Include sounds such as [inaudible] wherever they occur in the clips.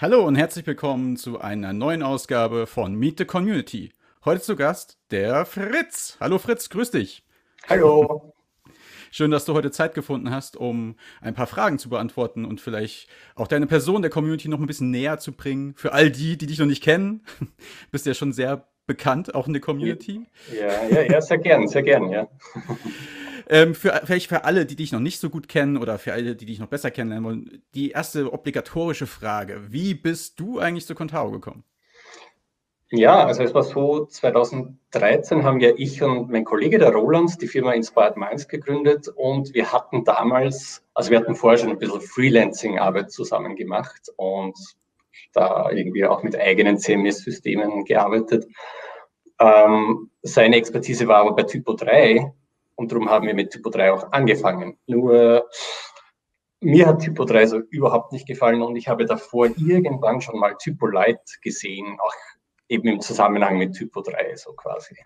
Hallo und herzlich willkommen zu einer neuen Ausgabe von Meet the Community. Heute zu Gast der Fritz. Hallo Fritz, grüß dich. Hallo. [laughs] Schön, dass du heute Zeit gefunden hast, um ein paar Fragen zu beantworten und vielleicht auch deine Person der Community noch ein bisschen näher zu bringen. Für all die, die dich noch nicht kennen, [laughs] bist du ja schon sehr bekannt, auch in der Community. Ja, ja, ja, sehr gern, sehr gern, ja. [laughs] Ähm, für, vielleicht für alle, die dich noch nicht so gut kennen oder für alle, die dich noch besser kennenlernen wollen, die erste obligatorische Frage. Wie bist du eigentlich zu Contao gekommen? Ja, also es war so, 2013 haben ja ich und mein Kollege, der Roland, die Firma Inspired Minds gegründet und wir hatten damals, also wir hatten vorher schon ein bisschen Freelancing-Arbeit zusammen gemacht und da irgendwie auch mit eigenen CMS-Systemen gearbeitet. Ähm, seine Expertise war aber bei Typo 3 und darum haben wir mit Typo 3 auch angefangen. Nur mir hat Typo 3 so überhaupt nicht gefallen und ich habe davor irgendwann schon mal Typo Light gesehen, auch eben im Zusammenhang mit Typo 3 so quasi.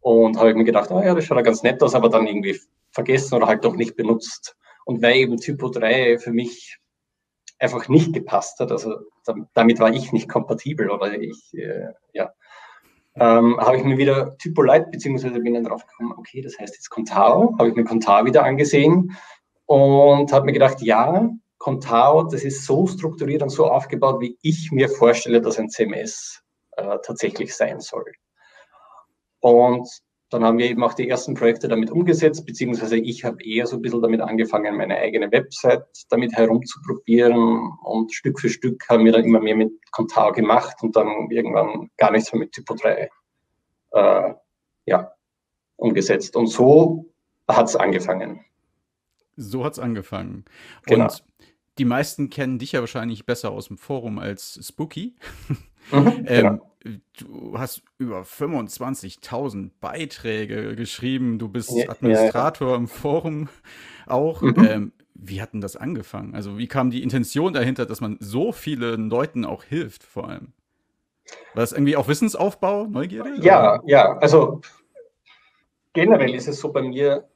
Und habe mir gedacht, oh ja, das schaut ja ganz nett aus, aber dann irgendwie vergessen oder halt doch nicht benutzt. Und weil eben Typo 3 für mich einfach nicht gepasst hat, also damit war ich nicht kompatibel oder ich, äh, ja, ähm, habe ich mir wieder Typo Light, beziehungsweise bin dann drauf gekommen, okay, das heißt jetzt Contao, habe ich mir Contao wieder angesehen und habe mir gedacht, ja, Contao, das ist so strukturiert und so aufgebaut, wie ich mir vorstelle, dass ein CMS äh, tatsächlich sein soll. Und dann haben wir eben auch die ersten Projekte damit umgesetzt, beziehungsweise ich habe eher so ein bisschen damit angefangen, meine eigene Website damit herumzuprobieren und Stück für Stück haben wir dann immer mehr mit Contao gemacht und dann irgendwann gar nichts mehr mit Typo 3 äh, ja, umgesetzt. Und so hat es angefangen. So hat es angefangen. Genau. Und die meisten kennen dich ja wahrscheinlich besser aus dem Forum als Spooky. [laughs] Mhm, ähm, genau. Du hast über 25.000 Beiträge geschrieben. Du bist ja, Administrator ja, ja. im Forum auch. Mhm. Ähm, wie hat denn das angefangen? Also, wie kam die Intention dahinter, dass man so vielen Leuten auch hilft, vor allem? War das irgendwie auch Wissensaufbau, Neugierde? Ja, oder? ja. Also, generell ist es so bei mir,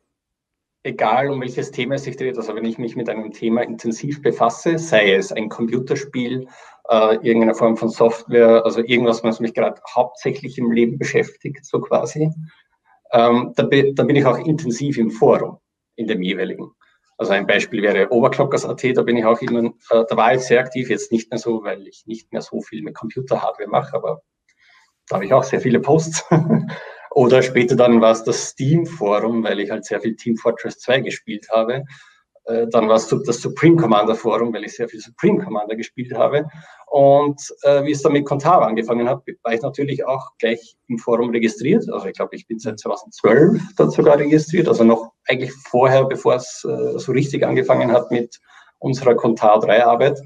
egal um welches Thema es sich dreht, also wenn ich mich mit einem Thema intensiv befasse, sei es ein Computerspiel, äh, irgendeine Form von Software, also irgendwas, was mich gerade hauptsächlich im Leben beschäftigt, so quasi, ähm, da, da, bin ich auch intensiv im Forum, in dem jeweiligen. Also ein Beispiel wäre Overclockers.at, da bin ich auch immer, äh, da war ich sehr aktiv, jetzt nicht mehr so, weil ich nicht mehr so viel mit Computerhardware mache, aber da habe ich auch sehr viele Posts. [laughs] Oder später dann war es das Steam-Forum, weil ich halt sehr viel Team Fortress 2 gespielt habe. Äh, dann war es das Supreme Commander Forum, weil ich sehr viel Supreme Commander gespielt habe. Und äh, wie es dann mit Contava angefangen hat, war ich natürlich auch gleich im Forum registriert. Also ich glaube, ich bin seit 2012 dort sogar registriert, also noch eigentlich vorher, bevor es äh, so richtig angefangen hat mit unserer Contava 3 Arbeit.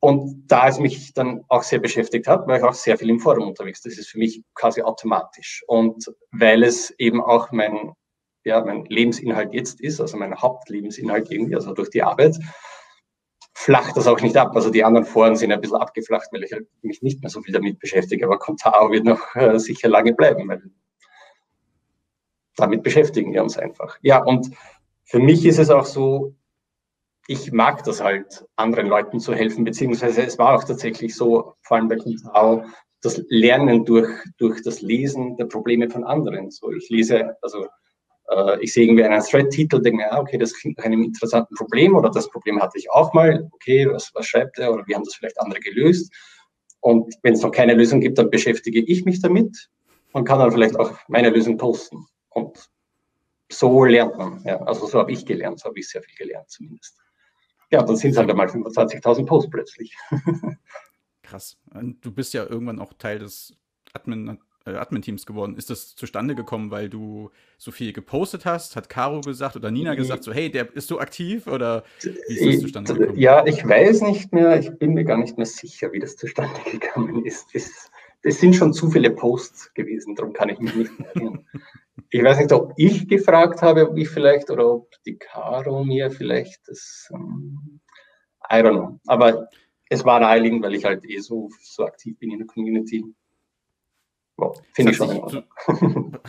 Und da es mich dann auch sehr beschäftigt hat, war ich auch sehr viel im Forum unterwegs. Das ist für mich quasi automatisch. Und weil es eben auch mein, ja, mein Lebensinhalt jetzt ist, also mein Hauptlebensinhalt irgendwie, also durch die Arbeit, flacht das auch nicht ab. Also die anderen Foren sind ein bisschen abgeflacht, weil ich halt mich nicht mehr so viel damit beschäftige. Aber Contao wird noch äh, sicher lange bleiben, weil damit beschäftigen wir uns einfach. Ja, und für mich ist es auch so, ich mag das halt, anderen Leuten zu helfen, beziehungsweise es war auch tatsächlich so, vor allem bei Kuntao, das Lernen durch, durch das Lesen der Probleme von anderen. So, ich lese, also äh, ich sehe irgendwie einen Thread-Titel, denke mir, ja, okay, das klingt nach einem interessanten Problem oder das Problem hatte ich auch mal, okay, was, was schreibt er oder wie haben das vielleicht andere gelöst? Und wenn es noch keine Lösung gibt, dann beschäftige ich mich damit und kann dann vielleicht auch meine Lösung posten. Und so lernt man. Ja. Also so habe ich gelernt, so habe ich sehr viel gelernt zumindest. Ja, dann sind es halt einmal 25.000 Posts plötzlich. [laughs] Krass. Du bist ja irgendwann auch Teil des Admin, äh, Admin-Teams geworden. Ist das zustande gekommen, weil du so viel gepostet hast? Hat Caro gesagt oder Nina gesagt, so hey, der ist so aktiv oder wie ist das zustande gekommen? Ja, ich weiß nicht mehr, ich bin mir gar nicht mehr sicher, wie das zustande [laughs] gekommen ist. Es, es sind schon zu viele Posts gewesen, darum kann ich mich nicht mehr erinnern. Ich weiß nicht, ob ich gefragt habe, ob ich vielleicht oder ob die Caro mir vielleicht das, ähm, I don't know. Aber es war naheliegend, weil ich halt eh so, so aktiv bin in der Community. Finde ich schon. Zu,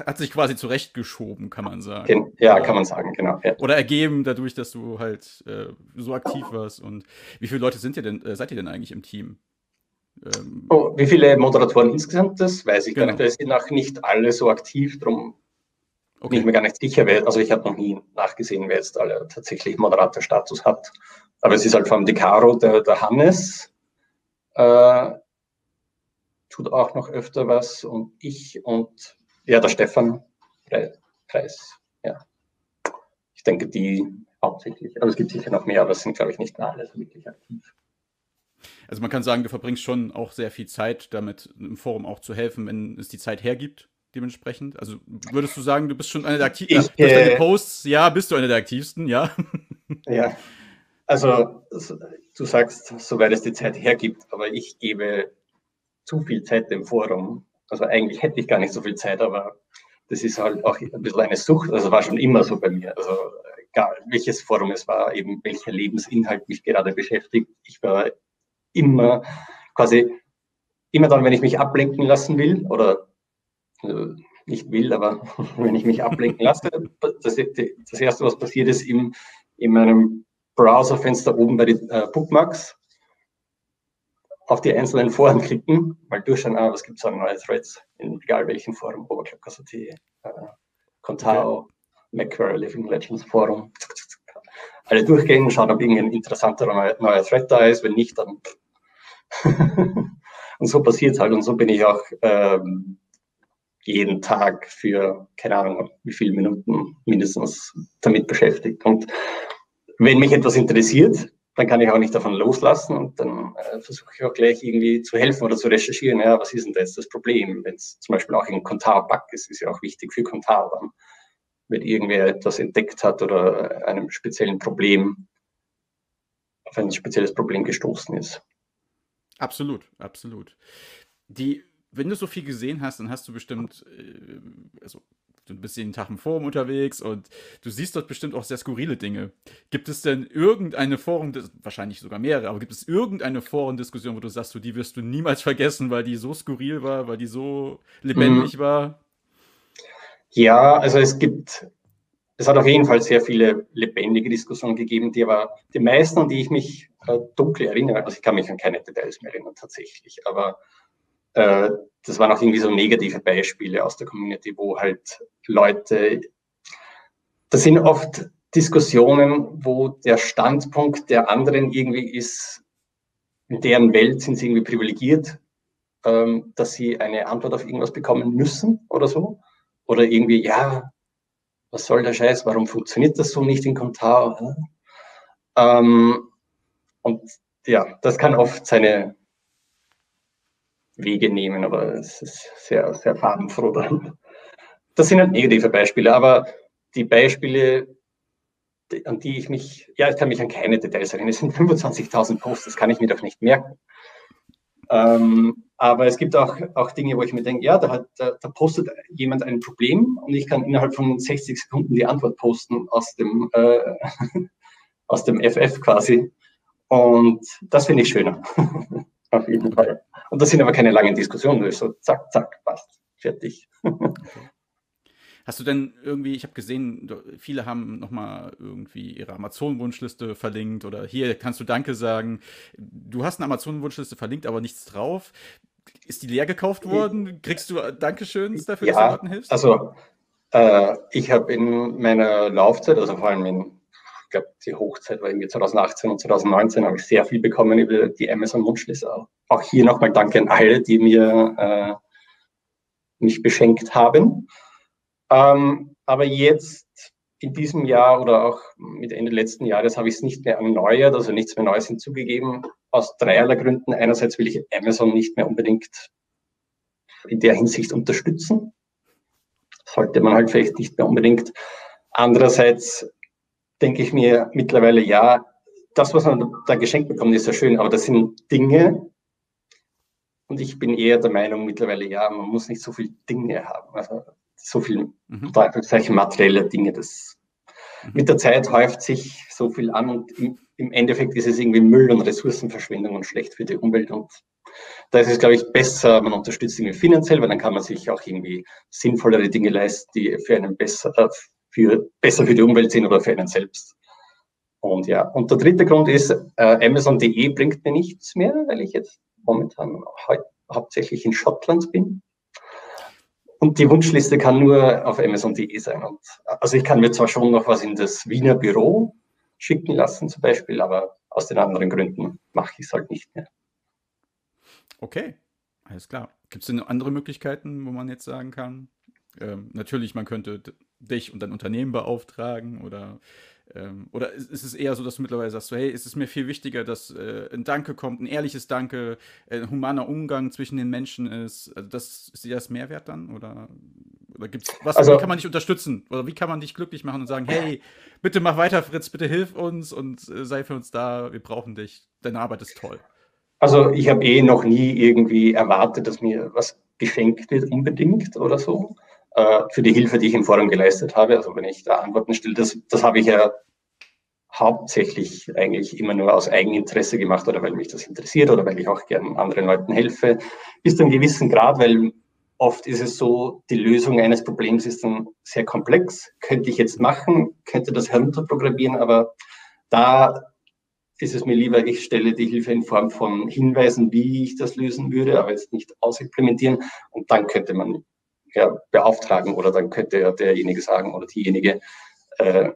hat sich quasi zurechtgeschoben, kann man sagen. Ja, kann man sagen, genau. Ja. Oder ergeben dadurch, dass du halt äh, so aktiv warst. Und wie viele Leute sind ihr denn, äh, seid ihr denn eigentlich im Team? Ähm, oh, wie viele Moderatoren insgesamt, das weiß ich genau. gar nicht. Da sind auch nicht alle so aktiv, darum okay. bin ich mir gar nicht sicher. Wer, also ich habe noch nie nachgesehen, wer jetzt alle tatsächlich Moderatorstatus hat. Aber es ist halt vom Decaro der, der Hannes, äh, tut auch noch öfter was und ich und ja, der Stefan Preis. Ja. Ich denke, die hauptsächlich. Also es gibt sicher noch mehr, aber es sind, glaube ich, nicht mehr alle so wirklich aktiv. Also man kann sagen, du verbringst schon auch sehr viel Zeit damit, im Forum auch zu helfen, wenn es die Zeit hergibt, dementsprechend. Also würdest du sagen, du bist schon einer der aktivsten? Äh, deine Posts, ja, bist du einer der aktivsten, ja. [laughs] Ja, also du sagst, soweit es die Zeit hergibt, aber ich gebe zu viel Zeit dem Forum. Also eigentlich hätte ich gar nicht so viel Zeit, aber das ist halt auch ein bisschen eine Sucht. Also war schon immer so bei mir. Also egal welches Forum es war, eben welcher Lebensinhalt mich gerade beschäftigt. Ich war immer quasi, immer dann, wenn ich mich ablenken lassen will oder äh, nicht will, aber [laughs] wenn ich mich ablenken lasse, das, das erste, was passiert ist, im, in meinem Browserfenster oben bei den äh, Bookmarks auf die einzelnen Foren klicken, mal durchschauen, ah, was gibt es an neue Threads in egal welchem Forum, Oberclock.at, äh, Contao, okay. Macquarie Living Legends Forum, alle durchgehen, schauen, ob irgendein interessanter neuer, neuer Thread da ist, wenn nicht, dann [laughs] und so passiert es halt und so bin ich auch ähm, jeden Tag für, keine Ahnung, wie viele Minuten mindestens damit beschäftigt. Und wenn mich etwas interessiert, dann kann ich auch nicht davon loslassen und dann äh, versuche ich auch gleich irgendwie zu helfen oder zu recherchieren, ja, was ist denn das, das Problem? Wenn es zum Beispiel auch ein Kontar-Bug ist, ist ja auch wichtig für Kontar dann, wenn irgendwer etwas entdeckt hat oder einem speziellen Problem, auf ein spezielles Problem gestoßen ist. Absolut, absolut. Die, wenn du so viel gesehen hast, dann hast du bestimmt, äh, also du bist jeden Tag im Forum unterwegs und du siehst dort bestimmt auch sehr skurrile Dinge. Gibt es denn irgendeine Forum, wahrscheinlich sogar mehrere, aber gibt es irgendeine Forumdiskussion, wo du sagst, du, die wirst du niemals [laughs] vergessen, weil die so skurril war, weil die so lebendig mhm. war? Ja, also es gibt es hat auf jeden Fall sehr viele lebendige Diskussionen gegeben, die aber die meisten, an die ich mich äh, dunkel erinnere, also ich kann mich an keine Details mehr erinnern tatsächlich, aber äh, das waren auch irgendwie so negative Beispiele aus der Community, wo halt Leute, das sind oft Diskussionen, wo der Standpunkt der anderen irgendwie ist, in deren Welt sind sie irgendwie privilegiert, ähm, dass sie eine Antwort auf irgendwas bekommen müssen oder so. Oder irgendwie, ja, was soll der Scheiß, warum funktioniert das so nicht in Contao? Ähm, und ja, das kann oft seine Wege nehmen, aber es ist sehr, sehr farbenfroh dann. Das sind halt negative Beispiele, aber die Beispiele, an die ich mich, ja, ich kann mich an keine Details erinnern. Es sind 25.000 Posts, das kann ich mir doch nicht merken. Ähm, aber es gibt auch, auch Dinge, wo ich mir denke, ja, da, hat, da, da, postet jemand ein Problem und ich kann innerhalb von 60 Sekunden die Antwort posten aus dem, äh, [laughs] aus dem FF quasi. Und das finde ich schöner. [laughs] Auf jeden Fall. Und das sind aber keine langen Diskussionen, ist so zack, zack, passt, fertig. [laughs] Hast du denn irgendwie, ich habe gesehen, viele haben nochmal irgendwie ihre Amazon-Wunschliste verlinkt oder hier kannst du Danke sagen. Du hast eine Amazon-Wunschliste verlinkt, aber nichts drauf. Ist die leer gekauft worden? Kriegst du Dankeschöns dafür, ja, dass du Leuten hilfst? Also, äh, ich habe in meiner Laufzeit, also vor allem in, glaube, die Hochzeit war irgendwie 2018 und 2019, habe ich sehr viel bekommen über die Amazon-Wunschliste. Auch hier nochmal Danke an alle, die mir äh, mich beschenkt haben. Ähm, aber jetzt in diesem Jahr oder auch mit Ende letzten Jahres habe ich es nicht mehr erneuert, also nichts mehr Neues hinzugegeben, aus dreierlei Gründen. Einerseits will ich Amazon nicht mehr unbedingt in der Hinsicht unterstützen. Sollte man halt vielleicht nicht mehr unbedingt. Andererseits denke ich mir mittlerweile, ja, das, was man da geschenkt bekommt, ist ja schön, aber das sind Dinge. Und ich bin eher der Meinung mittlerweile, ja, man muss nicht so viele Dinge haben. Also so viel mhm. solche materielle Dinge. Das, mhm. Mit der Zeit häuft sich so viel an und im, im, Endeffekt ist es irgendwie Müll und Ressourcenverschwendung und schlecht für die Umwelt. Und Da ist es, glaube ich, besser, man unterstützt irgendwie finanziell, weil dann kann man sich auch irgendwie sinnvollere Dinge leisten, die für einen besser, äh, für, besser für die Umwelt sind oder für einen selbst. Und ja, und der dritte Grund ist, äh, Amazon.de bringt mir nichts mehr, weil ich jetzt momentan hau hauptsächlich in Schottland bin. Und die Wunschliste kann nur auf Amazon.de sein. Und, also ich kann mir zwar schon noch was in das Wiener Büro schicken lassen zum Beispiel, aber aus den anderen Gründen mache ich es halt nicht mehr. Okay, alles klar. Gibt es denn andere Möglichkeiten, wo man jetzt sagen kann, ähm, natürlich, man könnte dich und dein Unternehmen beauftragen oder ähm, oder ist es eher so, dass du mittlerweile sagst, so, hey, ist es mir viel wichtiger, dass äh, ein Danke kommt, ein ehrliches Danke, äh, ein humaner Umgang zwischen den Menschen ist? Also das ist dir das Mehrwert dann? Oder, oder gibt's was, also, wie kann man dich unterstützen? Oder wie kann man dich glücklich machen und sagen, hey, bitte mach weiter, Fritz, bitte hilf uns und äh, sei für uns da, wir brauchen dich, deine Arbeit ist toll. Also ich habe eh noch nie irgendwie erwartet, dass mir was geschenkt wird unbedingt oder so äh, für die Hilfe, die ich im Forum geleistet habe. Also wenn ich da Antworten stelle, das, das habe ich ja hauptsächlich eigentlich immer nur aus Eigeninteresse gemacht oder weil mich das interessiert oder weil ich auch gern anderen Leuten helfe. Bis zu einem gewissen Grad, weil oft ist es so, die Lösung eines Problems ist dann sehr komplex. Könnte ich jetzt machen, könnte das herunterprogrammieren, aber da ist es mir lieber, ich stelle die Hilfe in Form von Hinweisen, wie ich das lösen würde, aber jetzt nicht ausimplementieren. Und dann könnte man ja, beauftragen oder dann könnte derjenige sagen oder diejenige, äh,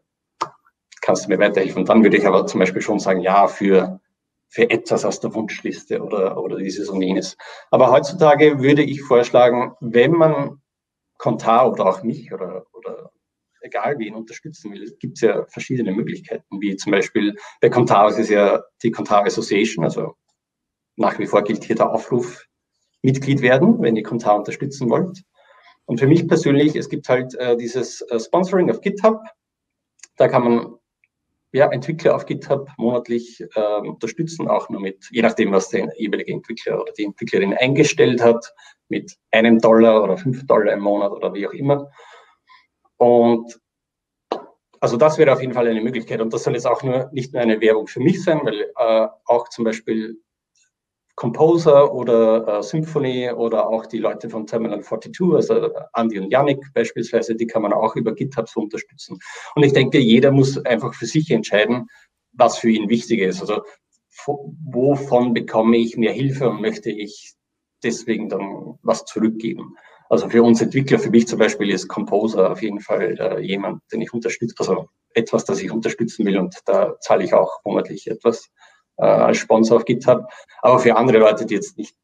kannst du mir weiterhelfen? Und dann würde ich aber zum Beispiel schon sagen, ja, für, für etwas aus der Wunschliste oder, oder dieses und jenes. Aber heutzutage würde ich vorschlagen, wenn man Kontar oder auch mich oder, oder egal wen unterstützen will, gibt es ja verschiedene Möglichkeiten, wie zum Beispiel bei Kontar ist es ja die Kontar Association, also nach wie vor gilt hier der Aufruf, Mitglied werden, wenn ihr Kontar unterstützen wollt. Und für mich persönlich, es gibt halt äh, dieses äh, Sponsoring auf GitHub. Da kann man ja, Entwickler auf GitHub monatlich äh, unterstützen, auch nur mit, je nachdem, was der jeweilige Entwickler oder die Entwicklerin eingestellt hat, mit einem Dollar oder fünf Dollar im Monat oder wie auch immer. Und also das wäre auf jeden Fall eine Möglichkeit. Und das soll jetzt auch nur nicht nur eine Werbung für mich sein, weil äh, auch zum Beispiel Composer oder äh, Symphony oder auch die Leute von Terminal 42, also Andy und Yannick beispielsweise, die kann man auch über GitHub so unterstützen. Und ich denke, jeder muss einfach für sich entscheiden, was für ihn wichtig ist. Also wovon bekomme ich mehr Hilfe und möchte ich deswegen dann was zurückgeben. Also für uns Entwickler, für mich zum Beispiel ist Composer auf jeden Fall äh, jemand, den ich unterstütze, also etwas, das ich unterstützen will und da zahle ich auch monatlich etwas äh, als Sponsor auf GitHub. Aber für andere Leute, die jetzt nicht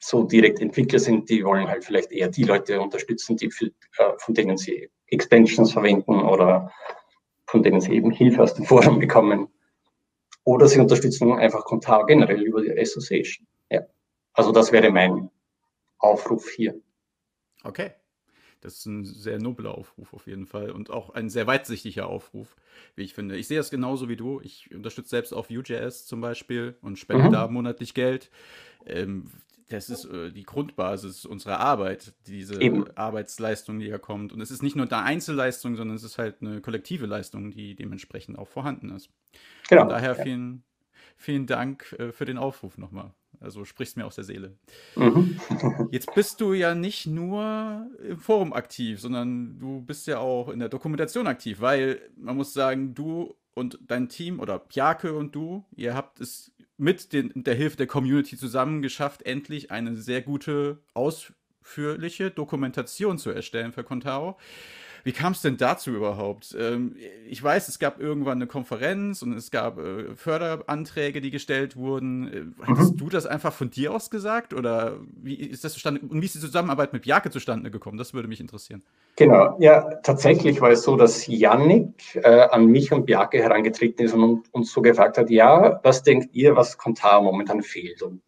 so direkt Entwickler sind, die wollen halt vielleicht eher die Leute unterstützen, die für, äh, von denen sie Extensions verwenden oder von denen sie eben Hilfe aus dem Forum bekommen. Oder sie unterstützen einfach Kontar generell über die Association. Ja. Also das wäre mein Aufruf hier. Okay. Das ist ein sehr nobler Aufruf auf jeden Fall und auch ein sehr weitsichtiger Aufruf, wie ich finde. Ich sehe das genauso wie du. Ich unterstütze selbst auf Vue.js zum Beispiel und spende mhm. da monatlich Geld. Ähm, das ist äh, die Grundbasis unserer Arbeit, diese Eben. Arbeitsleistung, die hier kommt. Und es ist nicht nur eine Einzelleistung, sondern es ist halt eine kollektive Leistung, die dementsprechend auch vorhanden ist. Genau. Von daher vielen, vielen Dank äh, für den Aufruf nochmal. Also sprichst mir aus der Seele. Mhm. [laughs] Jetzt bist du ja nicht nur im Forum aktiv, sondern du bist ja auch in der Dokumentation aktiv, weil man muss sagen, du und dein Team oder Pjake und du, ihr habt es mit den, der Hilfe der Community zusammen geschafft, endlich eine sehr gute, ausführliche Dokumentation zu erstellen für Contao. Wie kam es denn dazu überhaupt? Ähm, ich weiß, es gab irgendwann eine Konferenz und es gab äh, Förderanträge, die gestellt wurden. Äh, hattest mhm. du das einfach von dir aus gesagt oder wie ist das zustande und wie ist die Zusammenarbeit mit Bjarke zustande gekommen? Das würde mich interessieren. Genau, ja, tatsächlich war es so, dass Yannick äh, an mich und Bjarke herangetreten ist und uns so gefragt hat, ja, was denkt ihr, was Kontar momentan fehlt? Und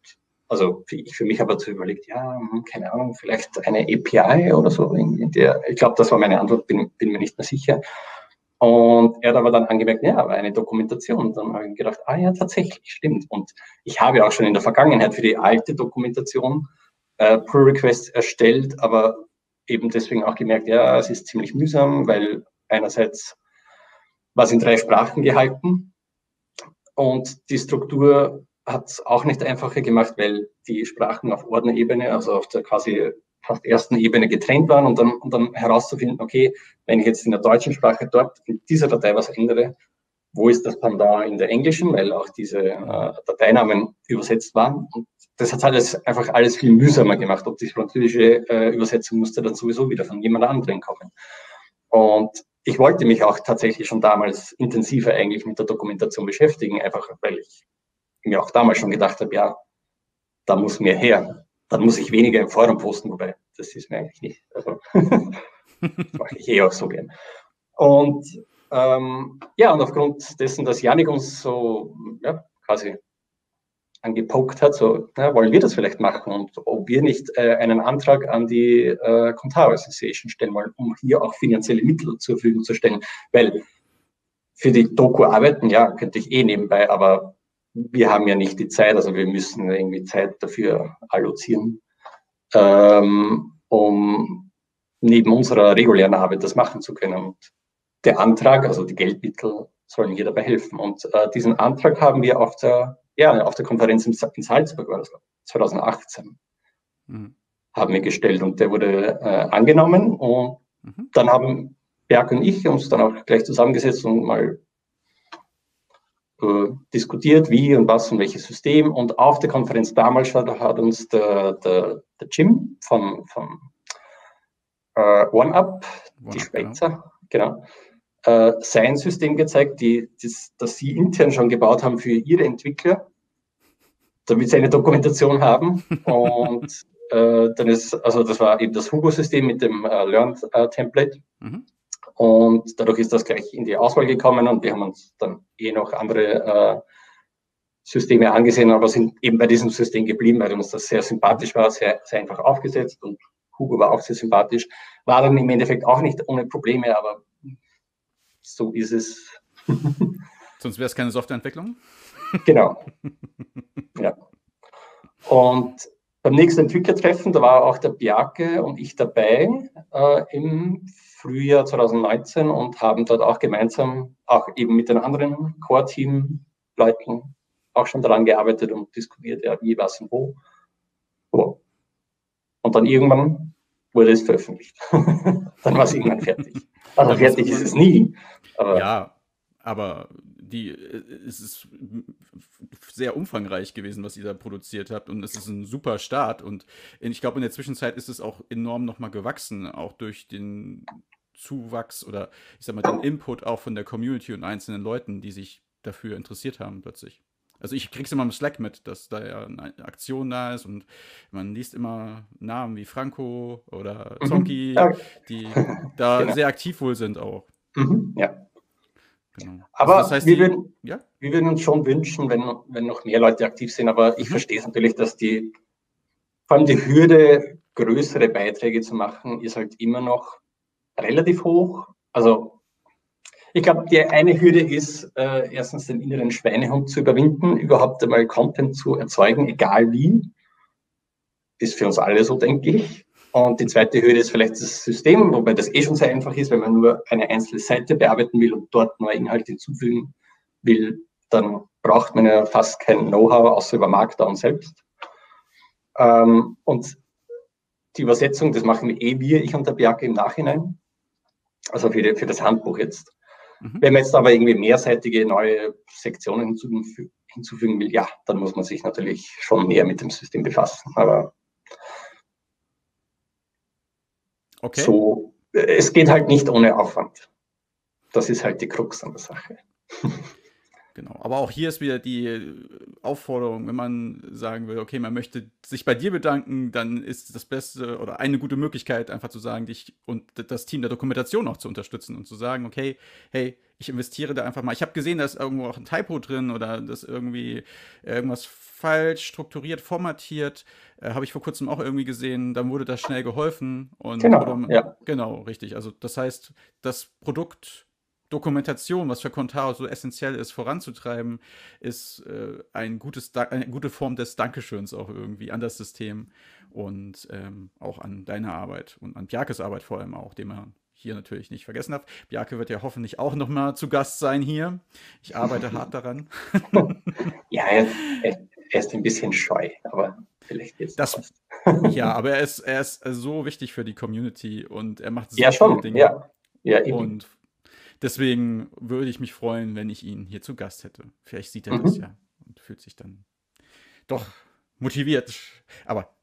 also ich für mich habe dazu überlegt, ja, hm, keine Ahnung, vielleicht eine API oder so. In, der, ich glaube, das war meine Antwort, bin, bin mir nicht mehr sicher. Und er hat aber dann angemerkt, ja, eine Dokumentation. Dann habe ich gedacht, ah ja, tatsächlich, stimmt. Und ich habe auch schon in der Vergangenheit für die alte Dokumentation äh, Pull Requests erstellt, aber eben deswegen auch gemerkt, ja, es ist ziemlich mühsam, weil einerseits war es in drei Sprachen gehalten und die Struktur hat es auch nicht einfacher gemacht, weil die Sprachen auf Ordnerebene, also auf der quasi fast ersten Ebene getrennt waren und dann, und dann herauszufinden, okay, wenn ich jetzt in der deutschen Sprache dort in dieser Datei was ändere, wo ist das da in der englischen, weil auch diese äh, Dateinamen übersetzt waren. Und das hat alles einfach alles viel mühsamer gemacht. Ob die französische äh, Übersetzung musste dann sowieso wieder von jemand anderem kommen. Und ich wollte mich auch tatsächlich schon damals intensiver eigentlich mit der Dokumentation beschäftigen, einfach weil ich mir auch damals schon gedacht habe, ja, da muss mehr her. Dann muss ich weniger im Forum posten, wobei das ist mir eigentlich nicht. Also, [laughs] das mache ich eh auch so gern. Und ähm, ja, und aufgrund dessen, dass Janik uns so ja, quasi angepokt hat, so, na, wollen wir das vielleicht machen und ob wir nicht äh, einen Antrag an die äh, Contao Association stellen wollen, um hier auch finanzielle Mittel zur Verfügung zu stellen. Weil für die Doku arbeiten, ja, könnte ich eh nebenbei, aber wir haben ja nicht die Zeit, also wir müssen irgendwie Zeit dafür allozieren, ähm, um neben unserer regulären Arbeit das machen zu können. Und der Antrag, also die Geldmittel, sollen hier dabei helfen. Und äh, diesen Antrag haben wir auf der ja, auf der Konferenz in, Salzburg war das, 2018, mhm. haben wir gestellt und der wurde äh, angenommen und mhm. dann haben Berg und ich uns dann auch gleich zusammengesetzt und mal äh, diskutiert, wie und was und welches System. Und auf der Konferenz damals hat, uns der, der, der Jim von, von äh, OneUp, One die Schweizer, genau, genau äh, sein System gezeigt, die, das, das sie intern schon gebaut haben für ihre Entwickler, damit sie eine Dokumentation haben. [laughs] Und äh, dann ist, also das war eben das Hugo-System mit dem äh, Learn-Template. Mhm. Und dadurch ist das gleich in die Auswahl gekommen und wir haben uns dann eh noch andere äh, Systeme angesehen, aber sind eben bei diesem System geblieben, weil uns das sehr sympathisch war, sehr, sehr einfach aufgesetzt und Hugo war auch sehr sympathisch. War dann im Endeffekt auch nicht ohne Probleme, aber so ist es. [laughs] Sonst wäre es keine Softwareentwicklung? [laughs] Genau. ja. Und beim nächsten Entwicklertreffen, da war auch der Bjarke und ich dabei äh, im Frühjahr 2019 und haben dort auch gemeinsam, auch eben mit den anderen Core-Team-Leuten, auch schon daran gearbeitet und diskutiert, ja, wie, was und wo. Und dann irgendwann wurde es veröffentlicht. [laughs] dann war es irgendwann fertig. Also fertig ist es nie. Aber ja, aber die, es ist sehr umfangreich gewesen, was ihr da produziert habt und es ist ein super Start und ich glaube, in der Zwischenzeit ist es auch enorm nochmal gewachsen, auch durch den Zuwachs oder ich sag mal den Input auch von der Community und einzelnen Leuten, die sich dafür interessiert haben plötzlich. Also ich krieg's immer im Slack mit, dass da ja eine Aktion da ist und man liest immer Namen wie Franco oder mhm. Zonki, mhm. die da [laughs] genau. sehr aktiv wohl sind auch. Mhm. Ja. Genau. Aber also das heißt, wir, die, würden, ja? wir würden uns schon wünschen, wenn, wenn noch mehr Leute aktiv sind, aber ich mhm. verstehe es natürlich, dass die, vor allem die Hürde, größere Beiträge zu machen, ist halt immer noch relativ hoch. Also ich glaube, die eine Hürde ist, äh, erstens den inneren Schweinehund zu überwinden, überhaupt einmal Content zu erzeugen, egal wie. Ist für uns alle so, denke ich. Und die zweite Hürde ist vielleicht das System, wobei das eh schon sehr einfach ist, wenn man nur eine einzelne Seite bearbeiten will und dort neue Inhalte hinzufügen will, dann braucht man ja fast kein Know-how, außer über Markdown selbst. Ähm, und die Übersetzung, das machen wir eh wir, ich und der Bjarke im Nachhinein. Also für, die, für das Handbuch jetzt. Mhm. Wenn man jetzt aber irgendwie mehrseitige neue Sektionen hinzufügen, hinzufügen will, ja, dann muss man sich natürlich schon mehr mit dem System befassen. Aber Okay. So, es geht halt nicht ohne Aufwand. Das ist halt die Krux an der Sache. [laughs] Genau, aber auch hier ist wieder die Aufforderung, wenn man sagen will, okay, man möchte sich bei dir bedanken, dann ist das Beste oder eine gute Möglichkeit, einfach zu sagen, dich und das Team der Dokumentation auch zu unterstützen und zu sagen, okay, hey, ich investiere da einfach mal. Ich habe gesehen, da ist irgendwo auch ein Typo drin oder dass irgendwie irgendwas falsch strukturiert, formatiert. Äh, habe ich vor kurzem auch irgendwie gesehen. Dann wurde das schnell geholfen. Und genau, oder, ja. genau, richtig. Also das heißt, das Produkt Dokumentation, was für Contao so essentiell ist, voranzutreiben, ist äh, ein gutes, eine gute Form des Dankeschöns auch irgendwie an das System und ähm, auch an deine Arbeit und an Bjarkes Arbeit vor allem auch, den man hier natürlich nicht vergessen darf. Bjarke wird ja hoffentlich auch noch mal zu Gast sein hier. Ich arbeite hart [laughs] daran. ja, er, er ist ein bisschen scheu, aber vielleicht jetzt. Das, ja, aber er ist, er ist so wichtig für die Community und er macht so ja, schon, Dinge. Ja, ja eben. Und deswegen würde ich mich freuen, wenn ich ihn hier zu Gast hätte. Vielleicht sieht er mhm. das ja und fühlt sich dann doch motiviert. Aber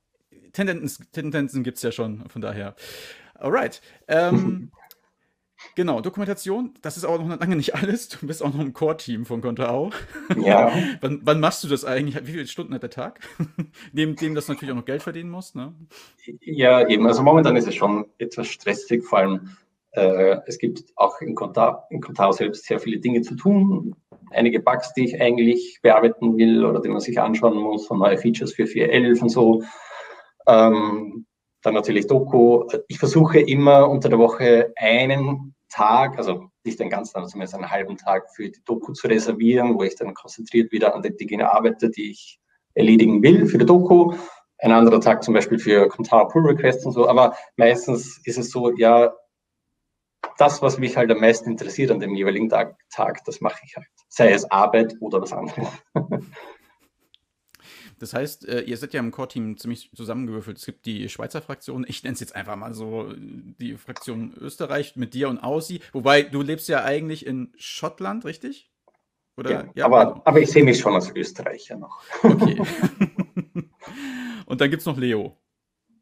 Tendenzen, Tendenzen gibt es ja schon, von daher. Alright. Ähm, [laughs] Genau, Dokumentation, das ist auch noch lange nicht alles. Du bist auch noch im Core-Team von Contao. Ja. [laughs] wann, wann, machst du das eigentlich? Wie viele Stunden hat der Tag? Neben [laughs] dem, dass du natürlich auch noch Geld verdienen musst, ne? Ja, eben. Also momentan ist es schon etwas stressig, vor allem es gibt auch in Contao, in Contao selbst sehr viele Dinge zu tun. Einige Bugs, die ich eigentlich bearbeiten will oder die man sich anschauen muss und neue Features für 4.11 und so. Ähm, dann natürlich Doku. Ich versuche immer unter der Woche einen Tag, also nicht den ganzen, aber zumindest einen halben Tag für die Doku zu reservieren, wo ich dann konzentriert wieder an den Dingen arbeite, die ich erledigen will für die Doku. Ein anderer Tag zum Beispiel für Contara Pull Requests und so. Aber meistens ist es so, ja, das, was mich halt am meisten interessiert an dem jeweiligen Tag, Tag das mache ich halt. Sei es Arbeit oder was anderes. [laughs] Das heißt, äh, ihr seid ja im Core-Team ziemlich zusammengewürfelt. Es gibt die Schweizer Fraktion, ich nenne es jetzt einfach mal so, die Fraktion Österreich mit dir und Aussie. Wobei, du lebst ja eigentlich in Schottland, richtig? Oder, ja, ja aber, genau. aber ich sehe mich schon als Österreicher noch. Okay. [laughs] und dann gibt es noch Leo.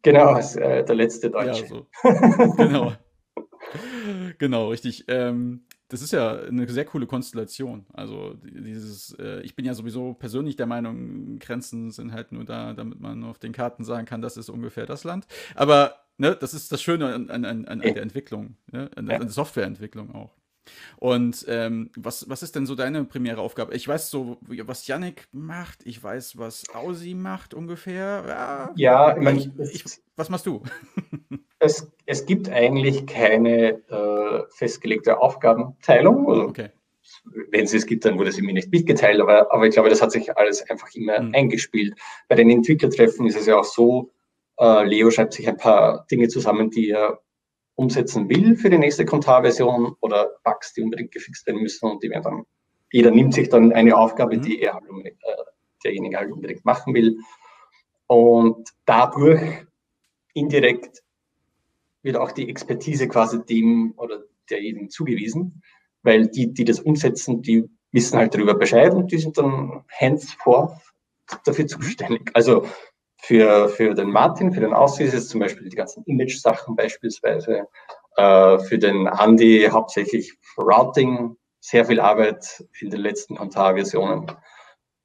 Genau, äh, der letzte Deutsche. Ja, so. genau. Genau, richtig. Ähm, das ist ja eine sehr coole Konstellation. Also dieses, äh, ich bin ja sowieso persönlich der Meinung, Grenzen sind halt nur da, damit man auf den Karten sagen kann, das ist ungefähr das Land. Aber ne, das ist das Schöne an, an, an, an der Entwicklung, ne? an, an der Softwareentwicklung auch. Und ähm, was, was ist denn so deine primäre Aufgabe? Ich weiß so, was Yannick macht, ich weiß, was Ausi macht ungefähr. Ja, ja ich, mein, ich, was machst du? [laughs] Es, es gibt eigentlich keine äh, festgelegte Aufgabenteilung. Also, okay. Wenn es es gibt, dann wurde es mir nicht mitgeteilt, aber, aber ich glaube, das hat sich alles einfach immer mhm. eingespielt. Bei den Entwicklertreffen ist es ja auch so, äh, Leo schreibt sich ein paar Dinge zusammen, die er umsetzen will für die nächste Kontarversion oder Bugs, die unbedingt gefixt werden müssen und die werden dann, jeder nimmt sich dann eine Aufgabe, mhm. die er halt unbedingt, äh, derjenige halt unbedingt machen will. Und dadurch indirekt wird auch die Expertise quasi dem oder derjenigen zugewiesen, weil die, die das umsetzen, die wissen halt darüber Bescheid und die sind dann henceforth dafür zuständig. Also für, für den Martin, für den Ausweis ist zum Beispiel die ganzen Image-Sachen beispielsweise. Äh, für den Andy hauptsächlich Routing, sehr viel Arbeit in den letzten Kontar-Versionen.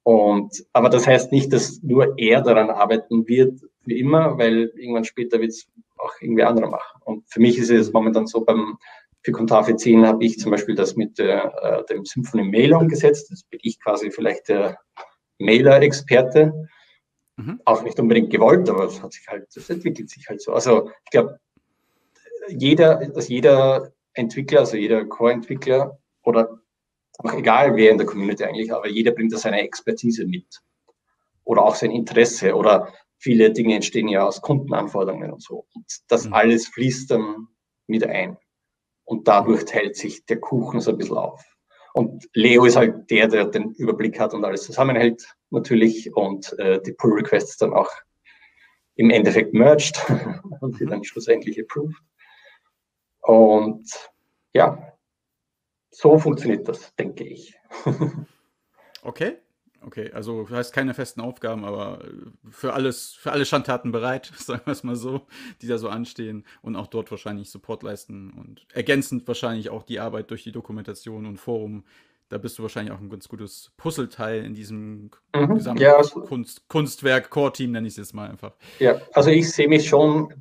Und, aber das heißt nicht, dass nur er daran arbeiten wird, wie immer, weil irgendwann später wird es auch irgendwie andere machen. Und für mich ist es momentan so, beim, für Contar 10 habe ich zum Beispiel das mit äh, dem Symphony Mailer umgesetzt. Das bin ich quasi vielleicht der Mailer-Experte. Mhm. Auch nicht unbedingt gewollt, aber es hat sich halt, das entwickelt sich halt so. Also ich glaube, jeder, dass jeder Entwickler, also jeder Core-Entwickler oder auch egal wer in der Community eigentlich, aber jeder bringt da seine Expertise mit. Oder auch sein Interesse. Oder viele Dinge entstehen ja aus Kundenanforderungen und so. Und das mhm. alles fließt dann mit ein. Und dadurch teilt sich der Kuchen so ein bisschen auf. Und Leo ist halt der, der den Überblick hat und alles zusammenhält, natürlich, und äh, die Pull Requests dann auch im Endeffekt merged [laughs] und mhm. dann schlussendlich approved. Und ja, so funktioniert das, denke ich. [laughs] okay. Okay, also du hast keine festen Aufgaben, aber für alles, für alle Schandtaten bereit, [laughs] sagen wir es mal so, die da so anstehen und auch dort wahrscheinlich Support leisten und ergänzend wahrscheinlich auch die Arbeit durch die Dokumentation und Forum. Da bist du wahrscheinlich auch ein ganz gutes Puzzleteil in diesem mhm, gesamten ja, also, Kunst, Kunstwerk, Core-Team, nenne ich es jetzt mal einfach. Ja, also ich sehe mich schon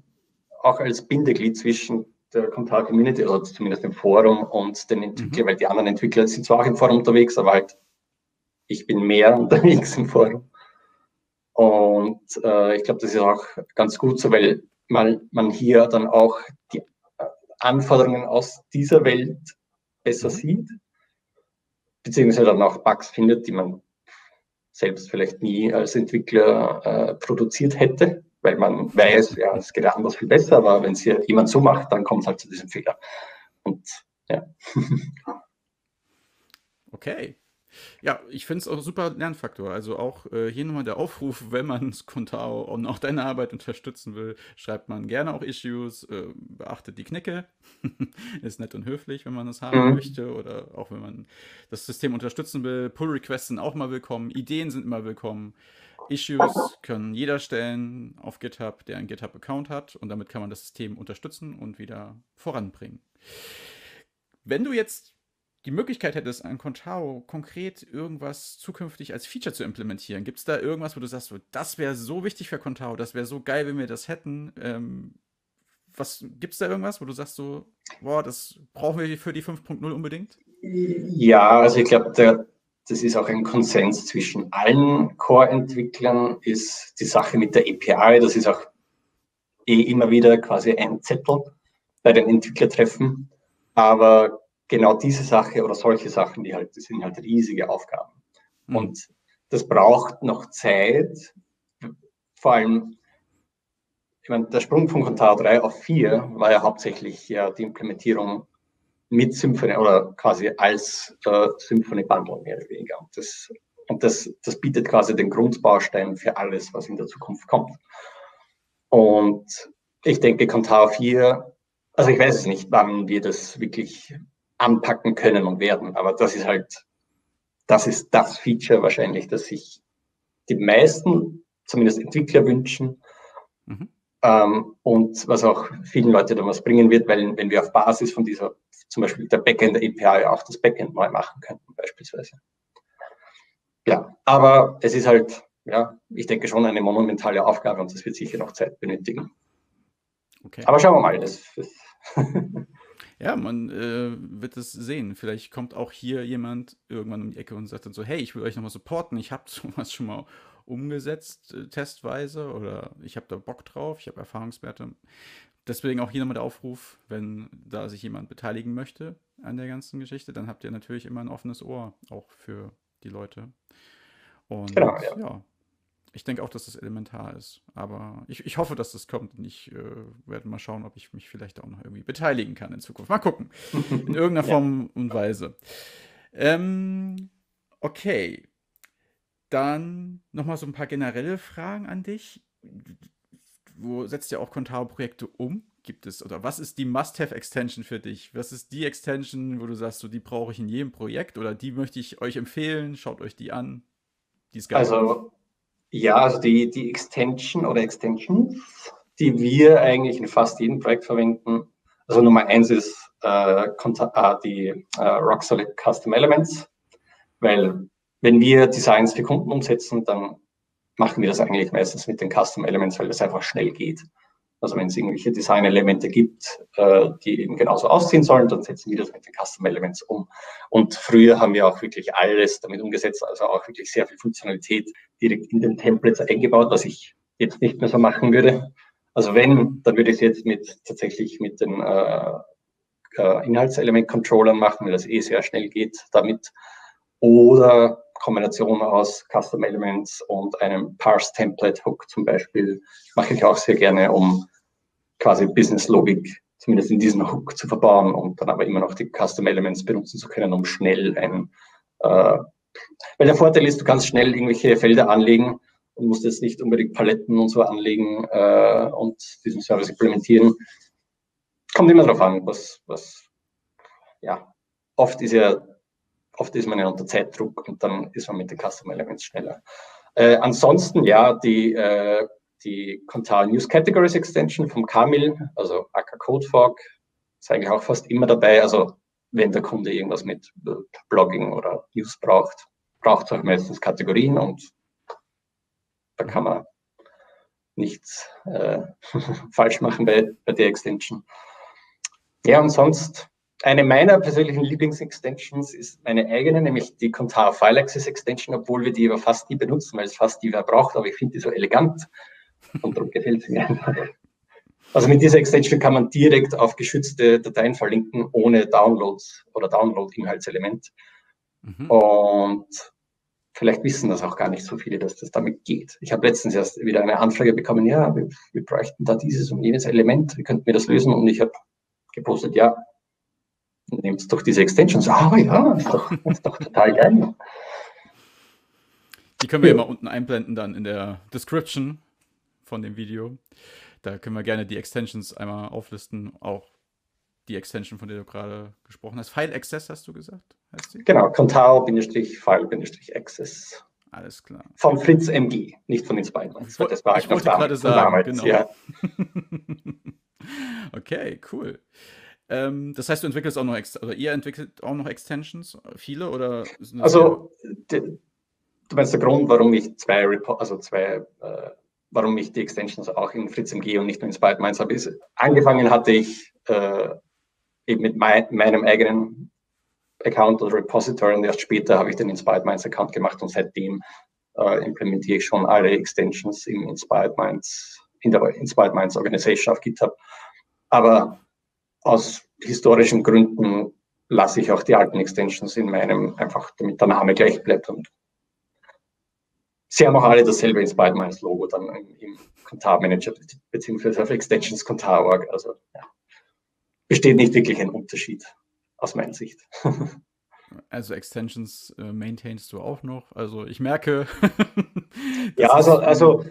auch als Bindeglied zwischen der Contar Community oder zumindest dem Forum und den Entwicklern, mhm. weil die anderen Entwickler sind zwar auch im Forum unterwegs, aber halt ich bin mehr [laughs] unterwegs im Forum. Und äh, ich glaube, das ist auch ganz gut so, weil man, man hier dann auch die Anforderungen aus dieser Welt besser mhm. sieht, beziehungsweise dann auch Bugs findet, die man selbst vielleicht nie als Entwickler äh, produziert hätte, weil man weiß, ja, es geht anders viel besser, aber wenn es hier jemand so macht, dann kommt es halt zu diesem Fehler. Und ja. [laughs] Okay. Ja, ich finde es auch super Lernfaktor. Also auch äh, hier nochmal der Aufruf, [laughs] wenn man Contao und auch deine Arbeit unterstützen will, schreibt man gerne auch Issues, äh, beachtet die Knicke. [laughs] Ist nett und höflich, wenn man das haben mhm. möchte oder auch wenn man das System unterstützen will. Pull-Requests sind auch mal willkommen, Ideen sind immer willkommen. Issues können jeder stellen auf GitHub, der einen GitHub-Account hat und damit kann man das System unterstützen und wieder voranbringen. Wenn du jetzt die Möglichkeit hättest, an Contao konkret irgendwas zukünftig als Feature zu implementieren, gibt es da irgendwas, wo du sagst, so, das wäre so wichtig für Contao, das wäre so geil, wenn wir das hätten? Ähm, was gibt es da irgendwas, wo du sagst so, boah, das brauchen wir für die 5.0 unbedingt? Ja, also ich glaube, das ist auch ein Konsens zwischen allen Core-Entwicklern, ist die Sache mit der API, das ist auch eh immer wieder quasi ein Zettel bei den Entwicklertreffen. Aber genau diese Sache oder solche Sachen, die halt, das sind halt riesige Aufgaben. Mhm. Und das braucht noch Zeit. Vor allem, ich meine, der Sprung von Contao 3 auf 4 war ja hauptsächlich ja die Implementierung mit Symphony oder quasi als äh, Symphony Bundle mehr oder weniger. Und, das, und das, das bietet quasi den Grundbaustein für alles, was in der Zukunft kommt. Und ich denke, Contao 4, also ich weiß es nicht, wann wir das wirklich anpacken können und werden. Aber das ist halt, das ist das Feature wahrscheinlich, das sich die meisten, zumindest Entwickler wünschen. Mhm. Ähm, und was auch vielen Leute dann was bringen wird, weil wenn wir auf Basis von dieser, zum Beispiel der Backend der API auch das Backend neu machen könnten, beispielsweise. Ja, aber es ist halt, ja, ich denke schon eine monumentale Aufgabe und das wird sicher noch Zeit benötigen. Okay. Aber schauen wir mal. Das, das [laughs] Ja, man äh, wird es sehen. Vielleicht kommt auch hier jemand irgendwann um die Ecke und sagt dann so, hey, ich will euch nochmal supporten. Ich habe [laughs] sowas schon mal umgesetzt, äh, testweise, oder ich habe da Bock drauf, ich habe Erfahrungswerte. Deswegen auch hier nochmal der Aufruf, wenn da sich jemand beteiligen möchte an der ganzen Geschichte, dann habt ihr natürlich immer ein offenes Ohr auch für die Leute. Und genau, ja. ja ich denke auch, dass das elementar ist. Aber ich, ich hoffe, dass das kommt. Und ich äh, werde mal schauen, ob ich mich vielleicht auch noch irgendwie beteiligen kann in Zukunft. Mal gucken. [laughs] In irgendeiner ja. Form und Weise. Ähm, okay. Dann nochmal so ein paar generelle Fragen an dich. Wo setzt ihr auch Contao-Projekte um? Gibt es, oder was ist die Must-Have-Extension für dich? Was ist die Extension, wo du sagst, so die brauche ich in jedem Projekt oder die möchte ich euch empfehlen? Schaut euch die an. Die ist geil. Also, ja, also die, die Extension oder Extensions, die wir eigentlich in fast jedem Projekt verwenden. Also Nummer eins ist äh, äh die äh, Rock Solid Custom Elements, weil wenn wir Designs für Kunden umsetzen, dann machen wir das eigentlich meistens mit den Custom Elements, weil das einfach schnell geht. Also wenn es irgendwelche Design-Elemente gibt, äh, die eben genauso aussehen sollen, dann setzen wir das mit den Custom Elements um. Und früher haben wir auch wirklich alles damit umgesetzt, also auch wirklich sehr viel Funktionalität direkt in den Templates eingebaut, was ich jetzt nicht mehr so machen würde. Also wenn, dann würde ich es jetzt mit tatsächlich mit den äh, äh, Inhaltselement-Controllern machen, weil das eh sehr schnell geht damit. Oder Kombination aus Custom Elements und einem Parse Template Hook zum Beispiel mache ich auch sehr gerne, um quasi Business Logik zumindest in diesen Hook zu verbauen und dann aber immer noch die Custom Elements benutzen zu können, um schnell ein, äh, weil der Vorteil ist, du kannst schnell irgendwelche Felder anlegen und musst jetzt nicht unbedingt Paletten und so anlegen äh, und diesen Service implementieren. Kommt immer darauf an, was, was, ja, oft ist ja, oft ist man ja unter Zeitdruck und dann ist man mit den Custom Elements schneller. Äh, ansonsten, ja, die äh, die Contao News Categories Extension vom Kamil, also Acker Codefork, ist eigentlich auch fast immer dabei. Also wenn der Kunde irgendwas mit Blogging oder News braucht, braucht es meistens Kategorien und da kann man nichts äh, [laughs] falsch machen bei, bei der Extension. Ja, und sonst eine meiner persönlichen Lieblingsextensions ist meine eigene, nämlich die Contao File Access Extension, obwohl wir die aber fast nie benutzen, weil es fast nie wer braucht, aber ich finde die so elegant. Und darum gefällt es mir einfach. Also mit dieser Extension kann man direkt auf geschützte Dateien verlinken, ohne Downloads oder Download-Inhaltselement. Mhm. Und vielleicht wissen das auch gar nicht so viele, dass das damit geht. Ich habe letztens erst wieder eine Anfrage bekommen, ja, wir, wir bräuchten da dieses und jenes Element, wie könnten wir das lösen? Und ich habe gepostet, ja, nehmt doch diese Extensions. Ah ja, ist doch, ist doch total geil. Die können wir ja. immer unten einblenden dann in der Description von dem Video. Da können wir gerne die Extensions einmal auflisten. Auch die Extension, von der du gerade gesprochen hast. File Access hast du gesagt? Genau, Contao-File-Access. Alles klar. Von Fritz MG, nicht von den Spider-Mans. Das war ich wollte gerade sagen, damals, genau. Ja. [laughs] okay, cool. Ähm, das heißt, du entwickelst auch noch, oder ihr entwickelt auch noch Extensions, viele oder? Also, du meinst der Grund, warum ich zwei, also zwei, äh, warum ich die Extensions auch in Fritz MG und nicht nur in Spider-Mans habe, ist, angefangen hatte ich äh, eben mit mein, meinem eigenen Account oder Repository und erst später habe ich den Inspired Minds Account gemacht und seitdem äh, implementiere ich schon alle Extensions im Inspired Minds, in der Inspired Minds Organisation auf GitHub. Aber aus historischen Gründen lasse ich auch die alten Extensions in meinem, einfach damit der Name gleich bleibt und sie haben auch alle dasselbe Inspired Minds Logo dann im, Contar Manager beziehungsweise auf Extensions Contar.org. Also ja, besteht nicht wirklich ein Unterschied aus meiner Sicht. [laughs] Also Extensions äh, maintainst du auch noch. Also ich merke. [laughs] ja, also, also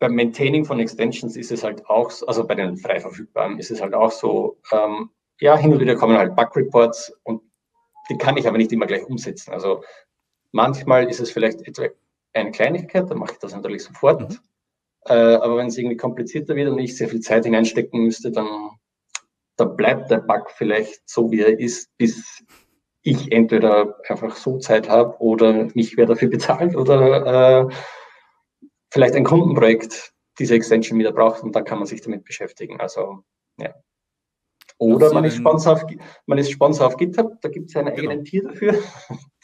beim Maintaining von Extensions ist es halt auch, also bei den frei verfügbaren ist es halt auch so, ähm, ja, hin und wieder kommen halt Bug-Reports und die kann ich aber nicht immer gleich umsetzen. Also manchmal ist es vielleicht etwa eine Kleinigkeit, dann mache ich das natürlich sofort. Mhm. Äh, aber wenn es irgendwie komplizierter wird und ich sehr viel Zeit hineinstecken müsste, dann dann bleibt der Bug vielleicht so, wie er ist, bis ich entweder einfach so Zeit habe oder mich wer dafür bezahlt [laughs] oder äh, vielleicht ein Kundenprojekt diese Extension wieder braucht und dann kann man sich damit beschäftigen. Also, ja. Oder man ist, Sponsor auf, man ist Sponsor auf GitHub, da gibt es einen genau. eigenen Tier dafür,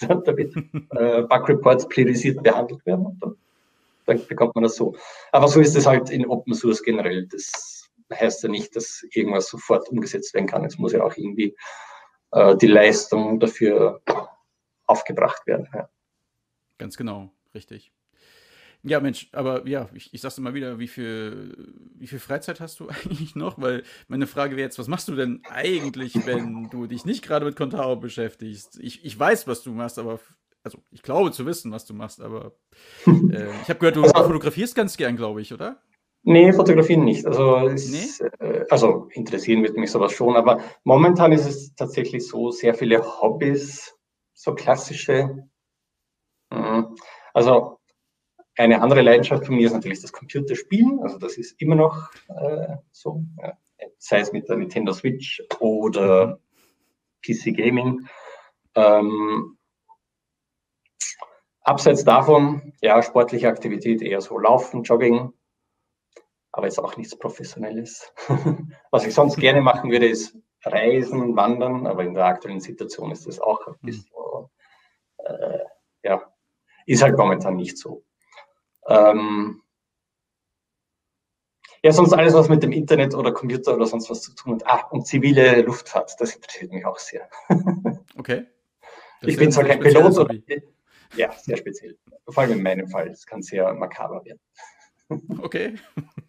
[laughs] damit äh, Bug Reports priorisiert behandelt werden. Und dann, dann bekommt man das so. Aber so ist es halt in Open Source generell. Das heißt ja nicht, dass irgendwas sofort umgesetzt werden kann. Es muss ja auch irgendwie äh, die Leistung dafür aufgebracht werden. Ja. Ganz genau, richtig. Ja, Mensch, aber ja, ich, ich sag's immer wieder, wie viel, wie viel Freizeit hast du [laughs] eigentlich noch? Weil meine Frage wäre jetzt, was machst du denn eigentlich, wenn du dich nicht gerade mit Contao beschäftigst? Ich, ich weiß, was du machst, aber also ich glaube zu wissen, was du machst, aber [laughs] äh, ich habe gehört, du also, fotografierst ganz gern, glaube ich, oder? Nee, fotografieren nicht. Also, ist, nee? äh, also interessieren wird mich sowas schon, aber momentan ist es tatsächlich so, sehr viele Hobbys, so klassische. Mhm. Also eine andere Leidenschaft von mir ist natürlich das Computerspielen. Also das ist immer noch äh, so, ja. sei es mit der Nintendo Switch oder PC Gaming. Ähm, abseits davon, ja, sportliche Aktivität eher so Laufen, Jogging, aber ist auch nichts Professionelles. [laughs] Was ich sonst gerne machen würde, ist Reisen, Wandern, aber in der aktuellen Situation ist das auch ein hm. bisschen, äh, ja, ist halt momentan nicht so. Ähm, ja, sonst alles, was mit dem Internet oder Computer oder sonst was zu tun hat. Ah, und zivile Luftfahrt, das interessiert mich auch sehr. [laughs] Okay. Das ich bin zwar kein Pilot, oder, ja, sehr speziell. Vor allem in meinem Fall, es kann sehr makaber werden. [laughs] Okay.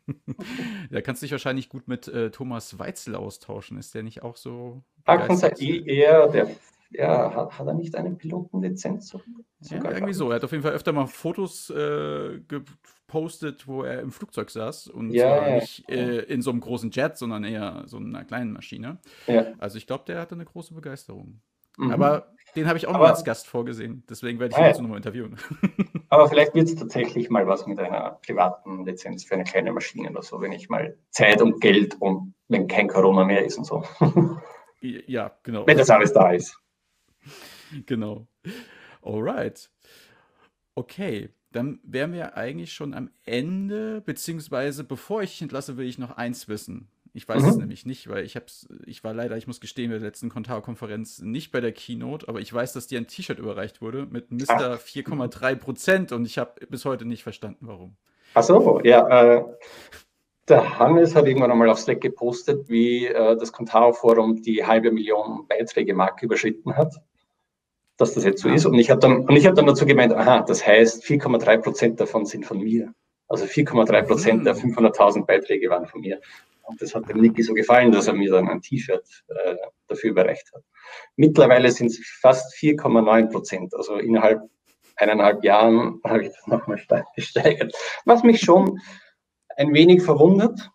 [laughs] da kannst du dich wahrscheinlich gut mit äh, Thomas Weitzel austauschen. Ist der nicht auch so? Parkkonzert eher, der ja, hat, hat, er nicht eine Pilotenlizenz? Ja, irgendwie so. Er hat auf jeden Fall öfter mal Fotos äh, gepostet, wo er im Flugzeug saß und ja, zwar ja, nicht äh, in so einem großen Jet, sondern eher so einer kleinen Maschine. Also ich glaube, der hatte eine große Begeisterung. Mhm. Aber den habe ich auch noch als Gast vorgesehen. Deswegen werde ich ihn ah, jetzt nochmal interviewen. [laughs] Aber vielleicht wird es tatsächlich mal was mit einer privaten Lizenz für eine kleine Maschine oder so, wenn ich mal Zeit und Geld und wenn kein Corona mehr ist und so. Ja, genau. Wenn das alles da ist. [laughs] Genau. Alright. Okay, dann wären wir eigentlich schon am Ende, beziehungsweise bevor ich dich entlasse, will ich noch eins wissen. Ich weiß mhm. es nämlich nicht, weil ich hab's, ich war leider, ich muss gestehen, bei der letzten Contao-Konferenz nicht bei der Keynote, aber ich weiß, dass dir ein T-Shirt überreicht wurde mit Mr. 4,3 Prozent und ich habe bis heute nicht verstanden, warum. Ach so, ja. Äh, der Hannes hat irgendwann einmal auf Slack gepostet, wie äh, das Contao-Forum die halbe Million Beiträge-Marke überschritten hat, dass das jetzt so ist. Und ich habe dann, hab dann dazu gemeint, aha, das heißt, 4,3 Prozent davon sind von mir. Also 4,3 Prozent mhm. der 500.000 Beiträge waren von mir. Und das hat dem Niki so gefallen, dass er mir dann ein T-Shirt äh, dafür überreicht hat. Mittlerweile sind es fast 4,9 Prozent. Also innerhalb eineinhalb Jahren habe ich das nochmal stark [laughs] gesteigert. Was mich schon ein wenig verwundert.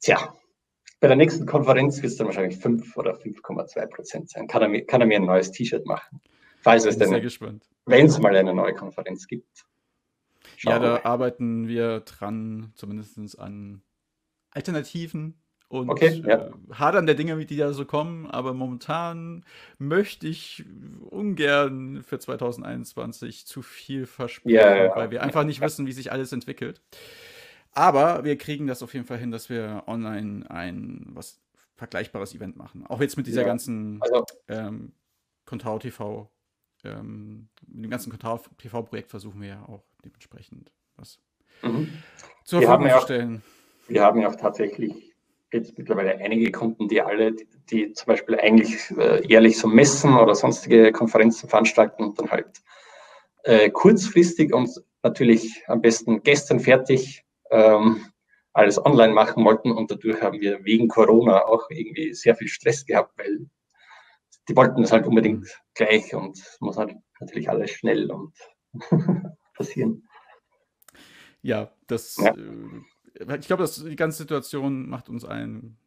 Tja, bei der nächsten Konferenz wird es dann wahrscheinlich 5 oder 5,2 Prozent sein. Kann er, mir, kann er mir ein neues T-Shirt machen? Falls es denn, wenn es mal eine neue Konferenz gibt. Schauen ja, da arbeiten wir dran, zumindest an Alternativen und okay, ja. äh, hadern der Dinge, die da so kommen. Aber momentan möchte ich ungern für 2021 zu viel versprechen, ja, ja, weil wir einfach nicht wissen, wie sich alles entwickelt. Aber wir kriegen das auf jeden Fall hin, dass wir online ein was vergleichbares Event machen. Auch jetzt mit dieser ganzen also, ähm, Contao TV, ähm, mit dem ganzen Contao TV-Projekt versuchen wir ja auch dementsprechend was mhm. zur Verfügung zu stellen. Wir haben ja auch tatsächlich jetzt mittlerweile einige Kunden, die alle, die, die zum Beispiel eigentlich äh, jährlich so Messen oder sonstige Konferenzen veranstalten und dann halt äh, kurzfristig und natürlich am besten gestern fertig ähm, alles online machen wollten und dadurch haben wir wegen Corona auch irgendwie sehr viel Stress gehabt, weil die wollten das halt unbedingt gleich und es muss halt natürlich alles schnell und [laughs] passieren. Ja, das ja. Äh, ich glaube, die ganze Situation macht uns ein,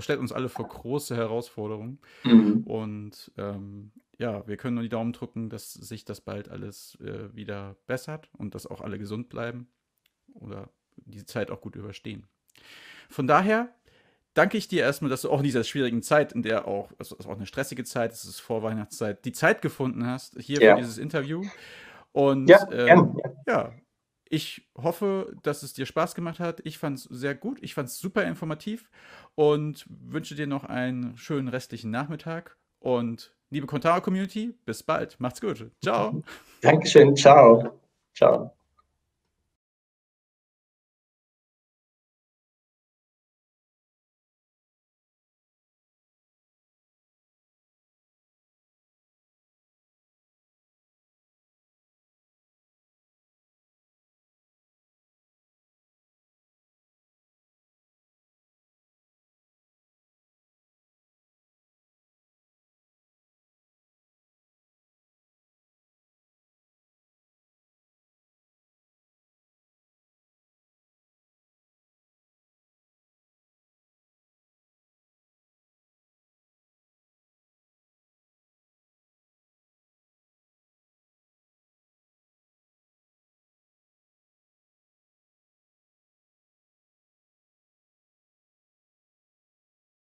stellt uns alle vor große Herausforderungen. Mhm. Und ähm, ja, wir können nur die Daumen drücken, dass sich das bald alles äh, wieder bessert und dass auch alle gesund bleiben oder diese Zeit auch gut überstehen. Von daher danke ich dir erstmal, dass du auch in dieser schwierigen Zeit, in der auch, es ist auch eine stressige Zeit, es ist Vorweihnachtszeit, die Zeit gefunden hast, hier ja. für dieses Interview. Und ja, ähm, ja, ich hoffe, dass es dir Spaß gemacht hat. Ich fand es sehr gut. Ich fand es super informativ und wünsche dir noch einen schönen restlichen Nachmittag. Und liebe Contara Community, bis bald. Macht's gut. Ciao. [laughs] Dankeschön. Ciao. Ciao.